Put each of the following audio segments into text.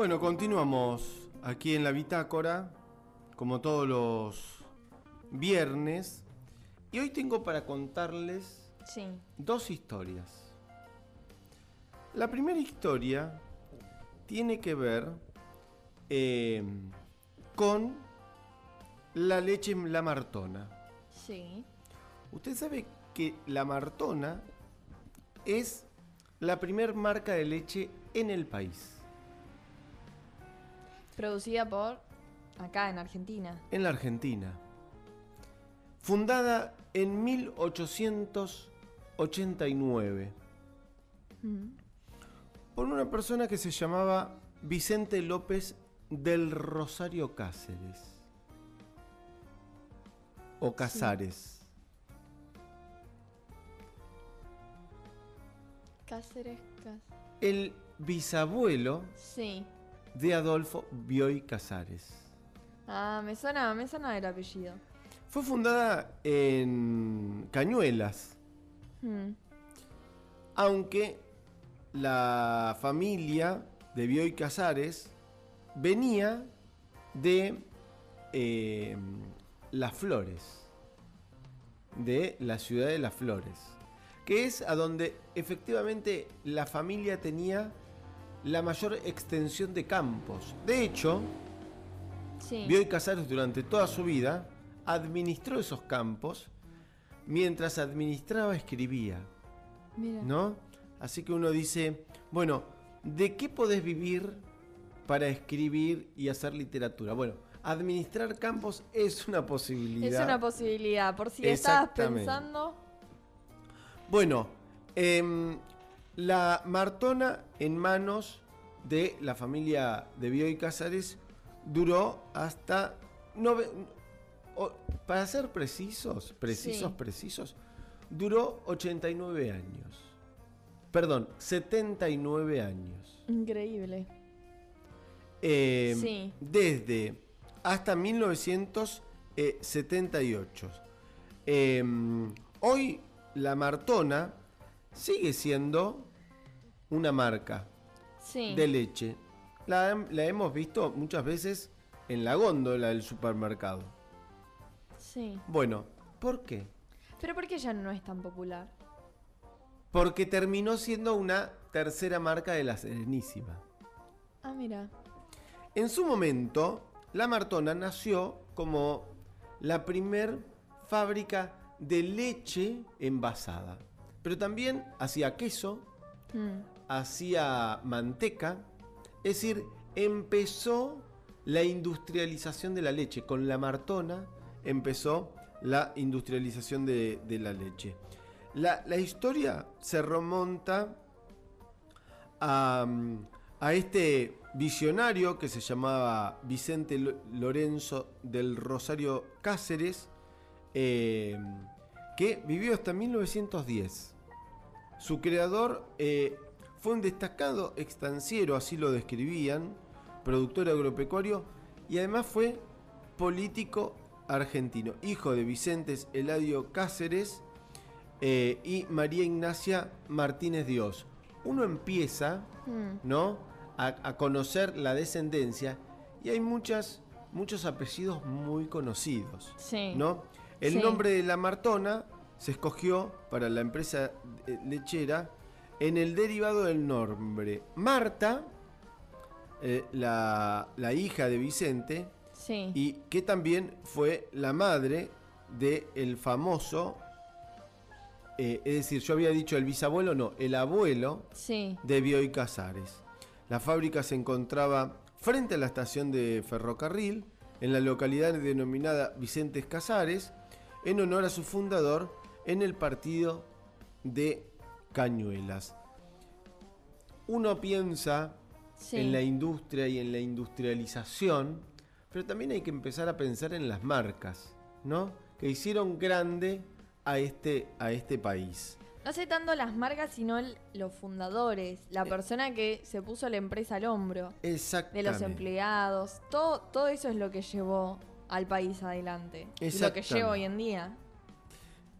Bueno, continuamos aquí en la bitácora, como todos los viernes. Y hoy tengo para contarles Sí. dos historias. La primera historia tiene que ver eh, con la leche La Martona. Sí. Usted sabe que la Martona es la primer marca de leche en el país, Producida por acá en Argentina. en la Argentina. Fundada en 1889 Mm. por una persona que se llamaba Vicente López del Rosario Cáceres. O Casares. Cáceres, Cáceres. El bisabuelo Sí. De Adolfo Bioy Casares. Ah, me suena, me suena el apellido. Fue fundada en Cañuelas, Mm. aunque la familia de Bioy Casares venía de eh, Las Flores, de la ciudad de Las Flores, que es a donde efectivamente la familia tenía la mayor extensión de campos. De hecho, Sí. Bioy Casares durante toda su vida administró esos campos, mientras administraba escribía, Mira. ¿no? Así que uno dice, bueno, ¿de qué podés vivir para escribir y hacer literatura? Bueno, administrar campos es una posibilidad. Es una posibilidad. Por si estabas pensando. Bueno, em, la Martona en manos de la familia de Bioy Casares duró hasta... nove- para ser precisos, precisos, Sí. precisos, duró 89 años. Perdón, 79 años. Increíble. Em, Sí. Desde hasta 1978. Em, hoy la Martona sigue siendo una marca Sí. de leche. La, la hemos visto muchas veces en la góndola del supermercado. Sí. Bueno, ¿por qué? Pero ¿por qué ya no es tan popular? Porque terminó siendo una tercera marca de la Serenísima. Ah, mira. En su momento, la Martona nació como la primer fábrica de leche envasada. Pero también hacía queso, Mm. hacía manteca. Es decir, empezó la industrialización de la leche. Con la Martona empezó la industrialización de, de la leche. La, la historia se remonta a, a este visionario que se llamaba Vicente Lo- Lorenzo del Rosario Cáceres, eh, que vivió hasta 1910. Su creador eh, fue un destacado estanciero, así lo describían, productor agropecuario y además fue político argentino, hijo de Vicentes Eladio Cáceres eh, y María Ignacia Martínez Dios. Uno empieza, Mm. ¿no? A, a conocer la descendencia y hay muchas, muchos apellidos muy conocidos. Sí. ¿no? El Sí. nombre de la Martona se escogió para la empresa eh, lechera en el derivado del nombre Marta, eh, la, la hija de Vicente, Sí. y que también fue la madre del el famoso, eh, es decir, yo había dicho el bisabuelo, no, el abuelo Sí. de Bioy Casares. La fábrica se encontraba frente a la estación de ferrocarril, en la localidad denominada Vicentes Casares, en honor a su fundador en el partido de Cañuelas. Uno piensa Sí. en la industria y en la industrialización, pero también hay que empezar a pensar en las marcas, ¿no? Que hicieron grande a este, a este país. No sé tanto las marcas, sino el- los fundadores, la persona que se puso la empresa al hombro, de los empleados, todo, todo eso es lo que llevó al país adelante. Y lo que lleva hoy en día.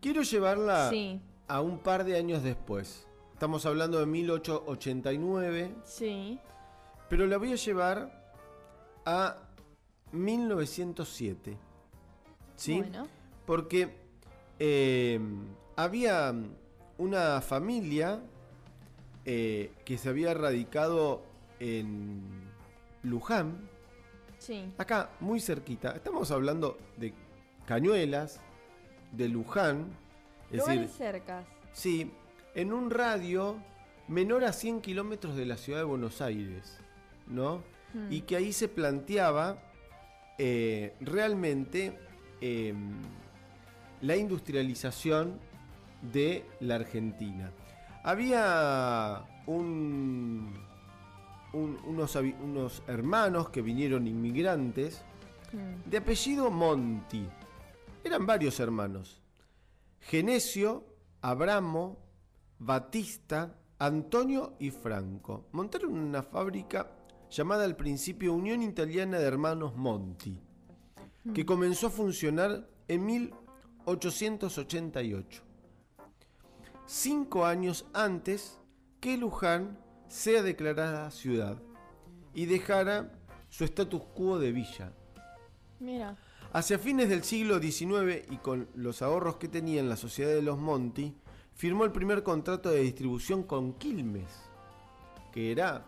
Quiero llevarla Sí. a un par de años después. Estamos hablando de 1889. Sí. pero la voy a llevar a 1907. ¿Sí? Bueno. Porque eh, había una familia eh, que se había radicado en Luján, Sí. acá muy cerquita. Estamos hablando de Cañuelas, de Luján, es Lugares decir, cercas. sí, en un radio menor a 100 kilómetros de la ciudad de Buenos Aires, ¿no? Mm. y que ahí se planteaba eh, realmente eh, la industrialización de la Argentina. Había un- un- unos, unos hermanos que vinieron inmigrantes Mm. de apellido Monti. Eran varios hermanos. Genesio, Abramo, Batista, Antonio y Franco. Montaron una fábrica llamada al principio Unión Italiana de Hermanos Monti, que comenzó a funcionar en 1888. Cinco años antes que Luján sea declarada ciudad y dejara su status quo de villa. Mira. Hacia fines del siglo XIX y con los ahorros que tenía en la Sociedad de los Monti, firmó el primer contrato de distribución con Quilmes, que era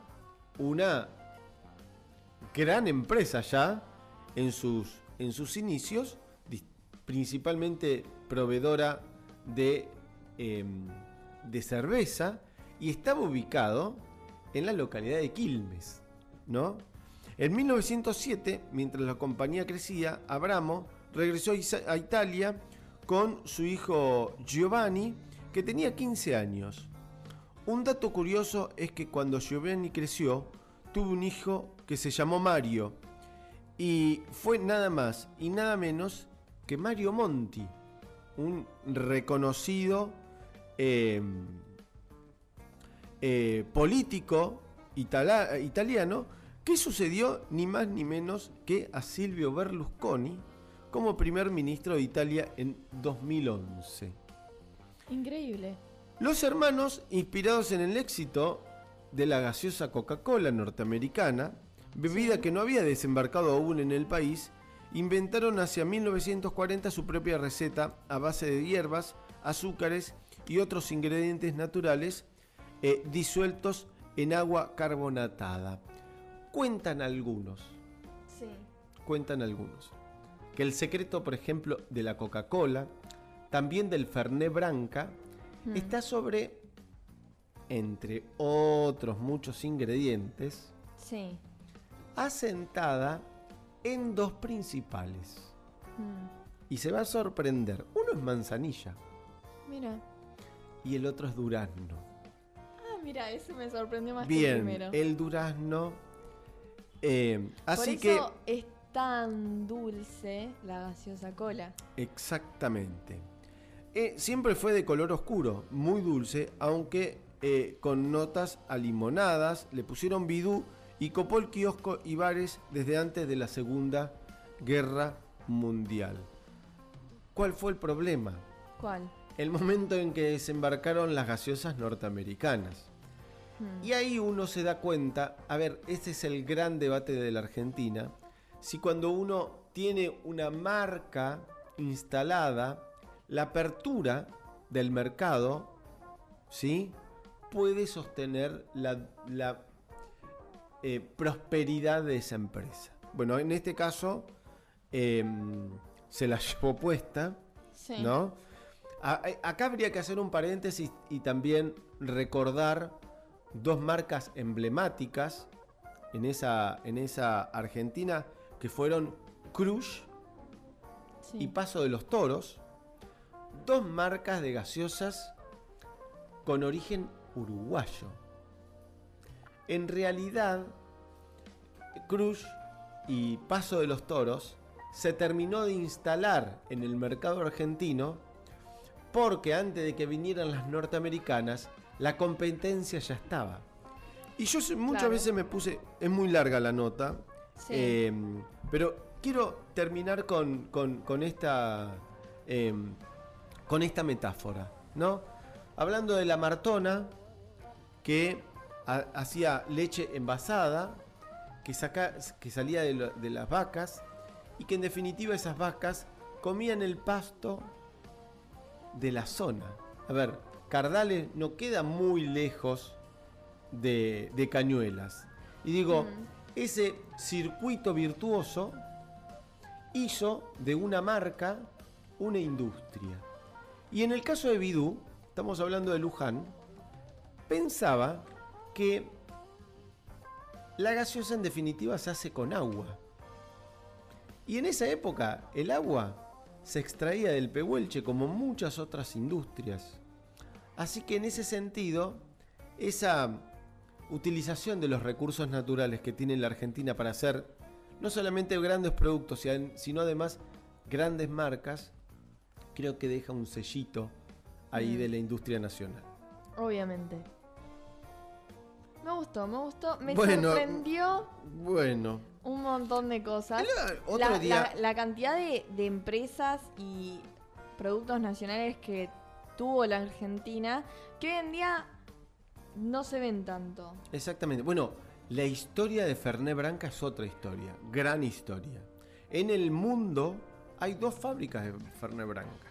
una gran empresa ya en sus, en sus inicios, principalmente proveedora de, em, de cerveza, y estaba ubicado en la localidad de Quilmes, ¿no? En 1907, mientras la compañía crecía, Abramo regresó a Italia con su hijo Giovanni, que tenía 15 años. Un dato curioso es que cuando Giovanni creció, tuvo un hijo que se llamó Mario, y fue nada más y nada menos que Mario Monti, un reconocido eh, eh, político italiano que sucedió ni más ni menos que a Silvio Berlusconi como primer ministro de Italia en 2011. Increíble. Los hermanos, inspirados en el éxito de la gaseosa Coca-Cola norteamericana, bebida Sí. que no había desembarcado aún en el país, inventaron hacia 1940 su propia receta a base de hierbas, azúcares y otros ingredientes naturales eh, disueltos en agua carbonatada. Cuentan algunos, Sí. cuentan algunos, que el secreto, por ejemplo, de la Coca-Cola, también del Fernet Branca, Mm. está sobre, entre otros muchos ingredientes, Sí. asentada en dos principales. Mm. Y se va a sorprender. Uno es manzanilla Mira. y el otro es durazno. Ah, mira, ese me sorprendió más que el Bien, primero. el durazno. Eh, así Por que, eso es tan dulce la gaseosa cola. exactamente. Eh, siempre fue de color oscuro, muy dulce, aunque eh, con notas alimonadas. Le pusieron bidú y copó el kiosco y bares desde antes de la Segunda Guerra Mundial. ¿Cuál fue el problema? ¿Cuál? El momento en que desembarcaron las gaseosas norteamericanas. Y ahí uno se da cuenta, a ver, ese es el gran debate de la Argentina, si cuando uno tiene una marca instalada, la apertura del mercado, ¿sí? Puede sostener la, la, eh, prosperidad de esa empresa. Bueno, en este caso em, se la llevó puesta, Sí. ¿no? A- acá habría que hacer un paréntesis y también recordar dos marcas emblemáticas en esa, en esa Argentina que fueron Cruz Sí. y Paso de los Toros, dos marcas de gaseosas con origen uruguayo. En realidad, Cruz y Paso de los Toros se terminó de instalar en el mercado argentino porque antes de que vinieran las norteamericanas, la competencia ya estaba. Y yo muchas Claro. veces me puse, es muy larga la nota, Sí. eh, pero quiero terminar con, con- con esta, eh, con esta metáfora, ¿no? Hablando de la Martona, que ha- hacía leche envasada que, saca, que salía de, lo- de las vacas y que en definitiva esas vacas comían el pasto de la zona. A ver, Cardales no queda muy lejos de, de Cañuelas. Y digo, ese circuito virtuoso hizo de una marca una industria. Y en el caso de Bidú, estamos hablando de Luján, pensaba que la gaseosa en definitiva se hace con agua. Y en esa época el agua se extraía del pehuelche como muchas otras industrias. Así que en ese sentido, esa utilización de los recursos naturales que tiene la Argentina para hacer no solamente grandes productos, sino además grandes marcas, creo que deja un sellito ahí Mm. de la industria nacional. Obviamente. Me gustó, me gustó. Me Bueno. sorprendió Bueno, un montón de cosas. otro la, día... la- la cantidad de, de empresas y productos nacionales que tuvo la Argentina, que hoy en día no se ven tanto. Exactamente. Bueno, la historia de Ferné Branca es otra historia, gran historia. En el mundo hay dos fábricas de Ferné Branca.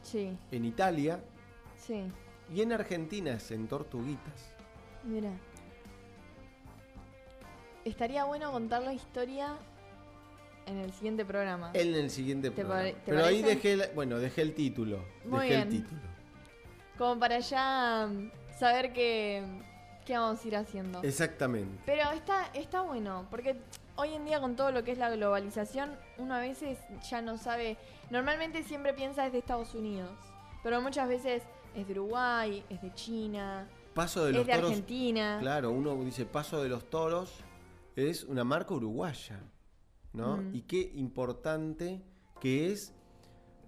Sí, En Italia sí. y en Argentina es en Tortuguitas. Mira. Estaría bueno contar la historia en el siguiente programa. En el siguiente ¿Te programa. pare- Pero ahí dejé, la- bueno, dejé el título. Muy dejé el título. Como para ya mm, saber qué, qué vamos a ir haciendo. Exactamente. Pero está, está bueno, porque hoy en día con todo lo que es la globalización, uno a veces ya no sabe, normalmente siempre piensa desde Estados Unidos, pero muchas veces es de Uruguay, es de China, Paso de los es de toros. Argentina. Claro, uno dice Paso de los Toros es una marca uruguaya, ¿no? Mm. Y qué importante que es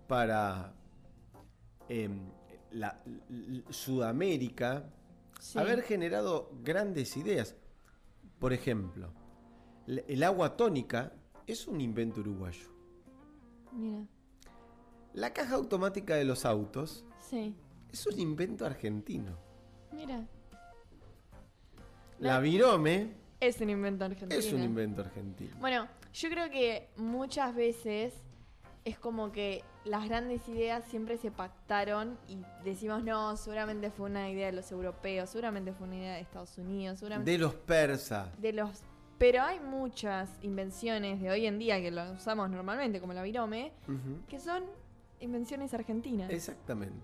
para em, la, Sudamérica Sí. haber generado grandes ideas. Por ejemplo, el agua tónica es un invento uruguayo. Mira, La caja automática de los autos sí, es un invento argentino. mira. La La- virome Es un invento argentino. es un invento argentino. Bueno, yo creo que muchas veces es como que las grandes ideas siempre se pactaron y decimos, no, seguramente fue una idea de los europeos, seguramente fue una idea de Estados Unidos, seguramente De los persas. de los... Pero hay muchas invenciones de hoy en día que lo usamos normalmente, como la virome, que son invenciones argentinas. Exactamente.